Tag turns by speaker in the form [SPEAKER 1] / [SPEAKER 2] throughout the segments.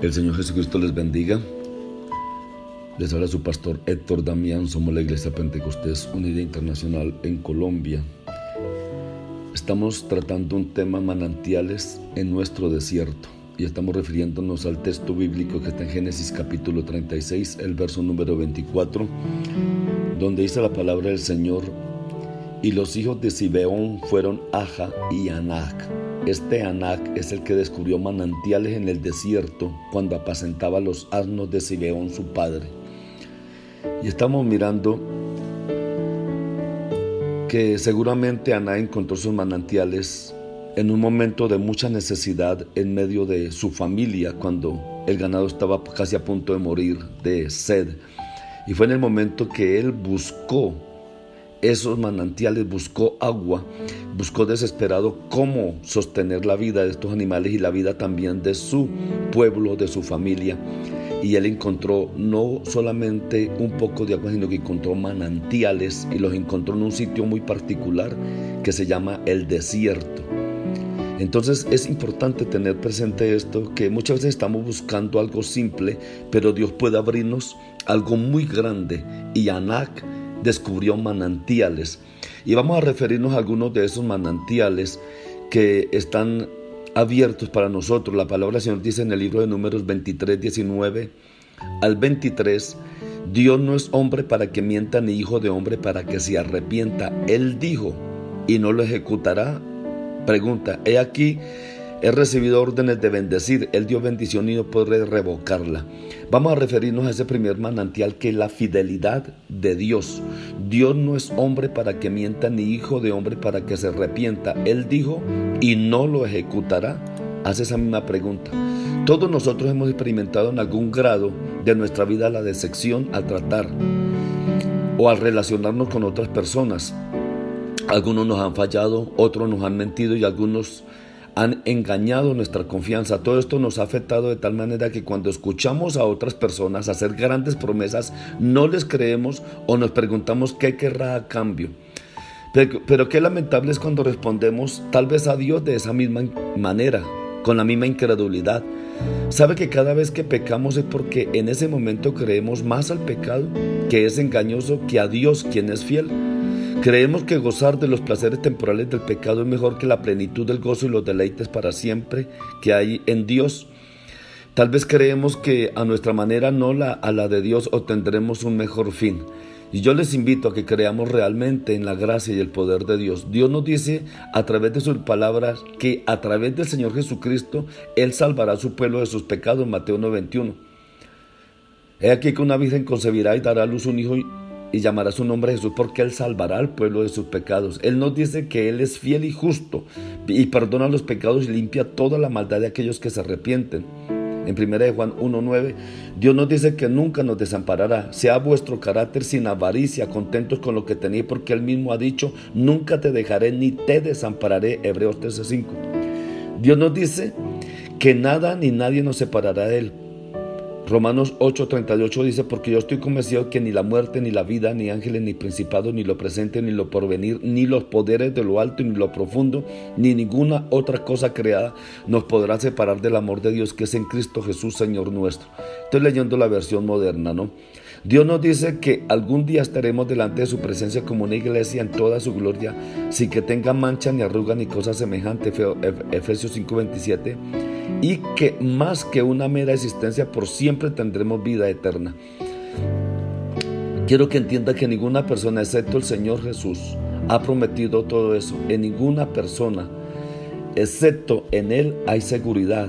[SPEAKER 1] El Señor Jesucristo les bendiga. Les habla su pastor Héctor Damián. Somos la Iglesia Pentecostés Unida Internacional en Colombia. Estamos tratando un tema manantiales en nuestro desierto y estamos refiriéndonos al texto bíblico que está en Génesis capítulo 36, el verso número 24, donde dice la palabra del Señor, y los hijos de Sibeón fueron Aja y Anac este Anak es el que descubrió manantiales en el desierto cuando apacentaba los asnos de Sibeón su padre. Y estamos mirando que seguramente Aná encontró sus manantiales en un momento de mucha necesidad en medio de su familia cuando el ganado estaba casi a punto de morir de sed. Y fue en el momento que él buscó esos manantiales, buscó agua, buscó desesperado cómo sostener la vida de estos animales y la vida también de su pueblo, de su familia. Y él encontró no solamente un poco de agua, sino que encontró manantiales y los encontró en un sitio muy particular que se llama el desierto. Entonces es importante tener presente esto, que muchas veces estamos buscando algo simple, pero Dios puede abrirnos algo muy grande. Y Anak descubrió manantiales. Y vamos a referirnos a algunos de esos manantiales que están abiertos para nosotros. La palabra del Señor dice en el libro de Números 23, 19 al 23, Dios no es hombre para que mienta ni hijo de hombre para que se arrepienta. Él dijo y no lo ejecutará. Pregunta, he aquí He recibido órdenes de bendecir. Él dio bendición y no podré revocarla. Vamos a referirnos a ese primer manantial que es la fidelidad de Dios. Dios no es hombre para que mienta ni hijo de hombre para que se arrepienta. Él dijo y no lo ejecutará. Hace esa misma pregunta. Todos nosotros hemos experimentado en algún grado de nuestra vida la decepción al tratar o al relacionarnos con otras personas. Algunos nos han fallado, otros nos han mentido y algunos han engañado nuestra confianza. Todo esto nos ha afectado de tal manera que cuando escuchamos a otras personas hacer grandes promesas, no les creemos o nos preguntamos qué querrá a cambio. Pero, qué lamentable es cuando respondemos tal vez a Dios de esa misma manera, con la misma incredulidad. Sabe que cada vez que pecamos es porque en ese momento creemos más al pecado, que es engañoso, que a Dios, quien es fiel. Creemos que gozar de los placeres temporales del pecado es mejor que la plenitud del gozo y los deleites para siempre que hay en Dios. Tal vez creemos que a nuestra manera, no la, a la de Dios, obtendremos un mejor fin. Y yo les invito a que creamos realmente en la gracia y el poder de Dios. Dios nos dice a través de sus palabras que a través del Señor Jesucristo Él salvará a su pueblo de sus pecados. Mateo 9:21. He aquí que una virgen concebirá y dará a luz un hijo y llamará su nombre Jesús porque Él salvará al pueblo de sus pecados. Él nos dice que Él es fiel y justo y perdona los pecados y limpia toda la maldad de aquellos que se arrepienten. En 1 Juan 1.9, Dios nos dice que nunca nos desamparará. Sea vuestro carácter sin avaricia, contentos con lo que tenéis, porque Él mismo ha dicho, nunca te dejaré ni te desampararé. Hebreos 13.5. Dios nos dice que nada ni nadie nos separará de Él Romanos 8:38 dice, porque yo estoy convencido que ni la muerte, ni la vida, ni ángeles, ni principados, ni lo presente, ni lo porvenir, ni los poderes de lo alto, ni lo profundo, ni ninguna otra cosa creada nos podrá separar del amor de Dios que es en Cristo Jesús, Señor nuestro. Estoy leyendo la versión moderna, ¿no? Dios nos dice que algún día estaremos delante de su presencia como una iglesia en toda su gloria, sin que tenga mancha ni arruga ni cosa semejante, Efesios 5:27 y que más que una mera existencia por siempre tendremos vida eterna. Quiero que entienda que ninguna persona, excepto el Señor Jesús, ha prometido todo eso. En ninguna persona, excepto en Él, hay seguridad.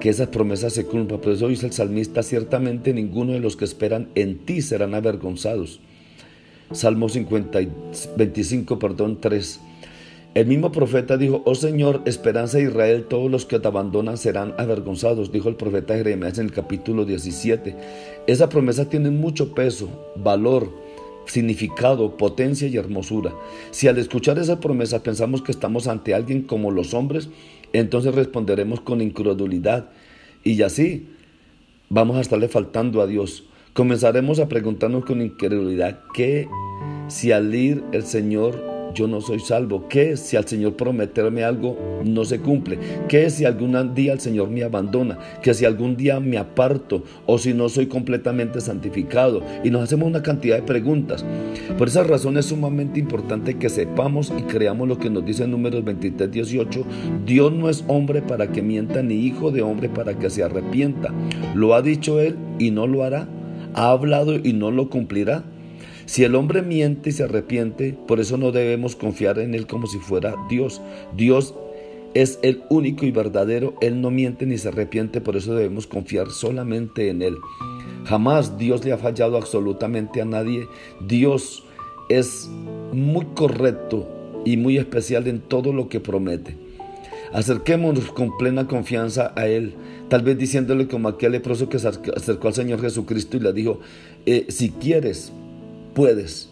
[SPEAKER 1] que esas promesas se cumplan. Por eso dice el salmista, ciertamente ninguno de los que esperan en ti serán avergonzados. Salmo 50, 25, perdón, 3. El mismo profeta dijo, oh Señor, esperanza de Israel, todos los que te abandonan serán avergonzados, dijo el profeta Jeremías en el capítulo 17. Esa promesa tiene mucho peso, valor, significado, potencia y hermosura. Si al escuchar esa promesa pensamos que estamos ante alguien como los hombres, entonces responderemos con incredulidad y así vamos a estarle faltando a Dios. Comenzaremos a preguntarnos con incredulidad, ¿qué si al ir el Señor yo no soy salvo? ¿Qué si al Señor prometerme algo no se cumple? ¿Qué si algún día el Señor me abandona? ¿Qué si algún día me aparto? ¿O si no soy completamente santificado? Y nos hacemos una cantidad de preguntas. Por esa razón es sumamente importante que sepamos y creamos lo que nos dice en números 23, 18. Dios no es hombre para que mienta, ni hijo de hombre para que se arrepienta. Lo ha dicho Él y no lo hará. Ha hablado y no lo cumplirá. Si el hombre miente y se arrepiente, por eso no debemos confiar en él como si fuera Dios. Dios es el único y verdadero, Él no miente ni se arrepiente, por eso debemos confiar solamente en Él. Jamás Dios le ha fallado absolutamente a nadie. Dios es muy correcto y muy especial en todo lo que promete. Acerquémonos con plena confianza a Él, tal vez diciéndole como aquel leproso que se acercó al Señor Jesucristo y le dijo, eh, si quieres, puedes.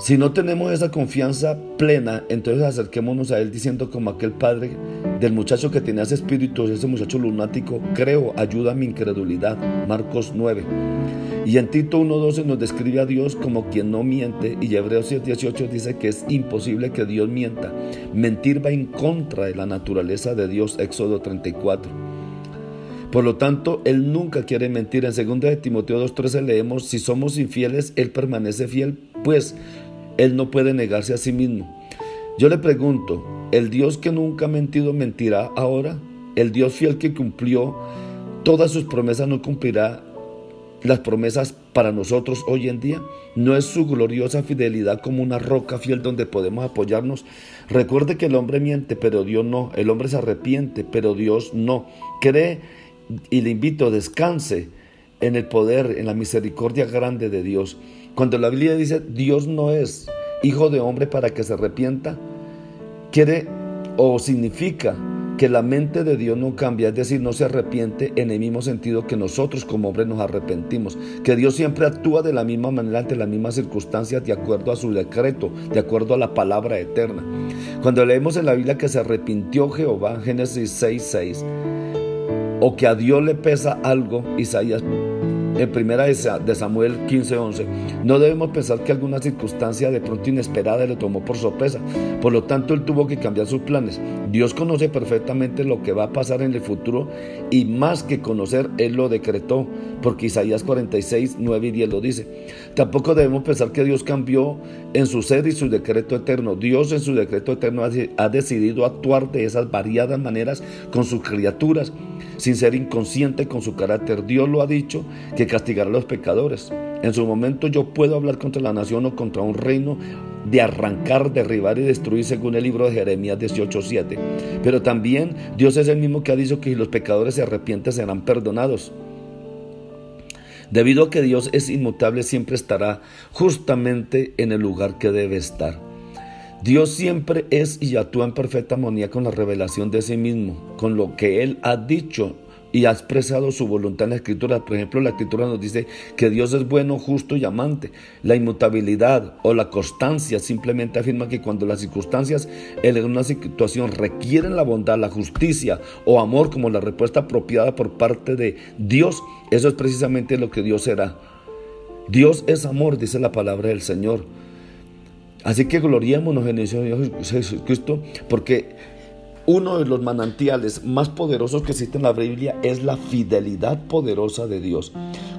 [SPEAKER 1] Si no tenemos esa confianza plena, entonces acerquémonos a Él diciendo como aquel padre del muchacho que tenía ese espíritu, ese muchacho lunático, creo, ayuda a mi incredulidad. Marcos 9. Y en Tito 1.12 nos describe a Dios como quien no miente y Hebreos 7.18 dice que es imposible que Dios mienta. Mentir va en contra de la naturaleza de Dios, Éxodo 34. Por lo tanto, Él nunca quiere mentir. En 2 de Timoteo 2.13 leemos, si somos infieles, Él permanece fiel, pues Él no puede negarse a sí mismo. Yo le pregunto, ¿el Dios que nunca ha mentido mentirá ahora? ¿El Dios fiel que cumplió todas sus promesas no cumplirá las promesas para nosotros hoy en día? ¿No es su gloriosa fidelidad como una roca fiel donde podemos apoyarnos? Recuerde que el hombre miente, pero Dios no. El hombre se arrepiente, pero Dios no. Cree y le invito, descanse en el poder, en la misericordia grande de Dios. Cuando la Biblia dice Dios no es hijo de hombre para que se arrepienta, quiere o significa que la mente de Dios no cambia, es decir, no se arrepiente en el mismo sentido que nosotros como hombres nos arrepentimos, que Dios siempre actúa de la misma manera ante las mismas circunstancias de acuerdo a su decreto, de acuerdo a la palabra eterna. Cuando leemos en la Biblia que se arrepintió Jehová, Génesis 6, 6, o que a Dios le pesa algo, Isaías en primera de Samuel 15:11, no debemos pensar que alguna circunstancia de pronto inesperada le tomó por sorpresa. Por lo tanto, él tuvo que cambiar sus planes. Dios conoce perfectamente lo que va a pasar en el futuro y más que conocer, él lo decretó, porque Isaías 46, 9 y 10 lo dice. Tampoco debemos pensar que Dios cambió en su ser y su decreto eterno. Dios en su decreto eterno ha decidido actuar de esas variadas maneras con sus criaturas, sin ser inconsciente con su carácter. Dios lo ha dicho que castigar a los pecadores. En su momento yo puedo hablar contra la nación o contra un reino de arrancar, derribar y destruir según el libro de Jeremías 18:7. Pero también Dios es el mismo que ha dicho que si los pecadores se arrepienten serán perdonados. Debido a que Dios es inmutable, siempre estará justamente en el lugar que debe estar. Dios siempre es y actúa en perfecta armonía con la revelación de sí mismo, con lo que Él ha dicho y ha expresado su voluntad en la escritura. Por ejemplo, la escritura nos dice que Dios es bueno, justo y amante. La inmutabilidad o la constancia simplemente afirma que cuando las circunstancias en una situación requieren la bondad, la justicia o amor como la respuesta apropiada por parte de Dios, eso es precisamente lo que Dios será. Dios es amor, dice la palabra del Señor. Así que gloriémonos en el Señor Jesucristo, porque uno de los manantiales más poderosos que existe en la Biblia es la fidelidad poderosa de Dios.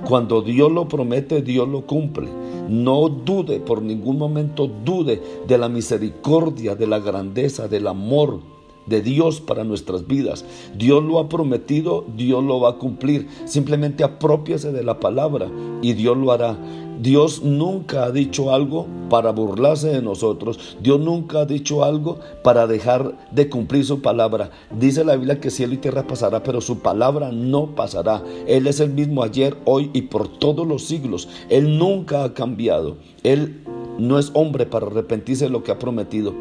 [SPEAKER 1] Cuando Dios lo promete, Dios lo cumple. No dude, por ningún momento dude de la misericordia, de la grandeza, del amor de Dios para nuestras vidas. Dios lo ha prometido, Dios lo va a cumplir. Simplemente apropiase de la palabra y Dios lo hará. Dios nunca ha dicho algo para burlarse de nosotros. Dios nunca ha dicho algo para dejar de cumplir su palabra. Dice la Biblia que cielo y tierra pasará, pero su palabra no pasará. Él es el mismo ayer, hoy y por todos los siglos. Él nunca ha cambiado. Él no es hombre para arrepentirse de lo que ha prometido.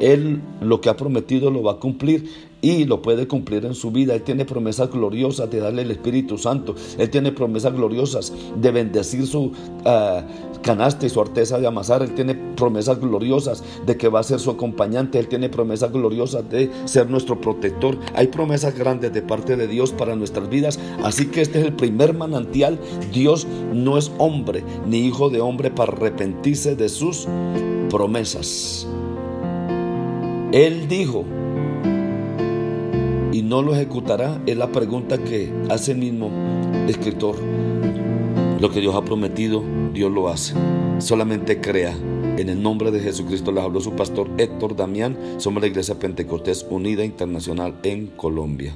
[SPEAKER 1] Él lo que ha prometido lo va a cumplir y lo puede cumplir en su vida. Él tiene promesas gloriosas de darle el Espíritu Santo. Él tiene promesas gloriosas de bendecir su ah, canasta y su arteza de amasar. Él tiene promesas gloriosas de que va a ser su acompañante. Él tiene promesas gloriosas de ser nuestro protector. Hay promesas grandes de parte de Dios para nuestras vidas. Así que este es el primer manantial. Dios no es hombre ni hijo de hombre para arrepentirse de sus promesas. Él dijo, y no lo ejecutará, es la pregunta que hace el mismo escritor. Lo que Dios ha prometido, Dios lo hace. Solamente crea. En el nombre de Jesucristo les habló su pastor Héctor Damián. Somos la Iglesia Pentecostés Unida Internacional en Colombia.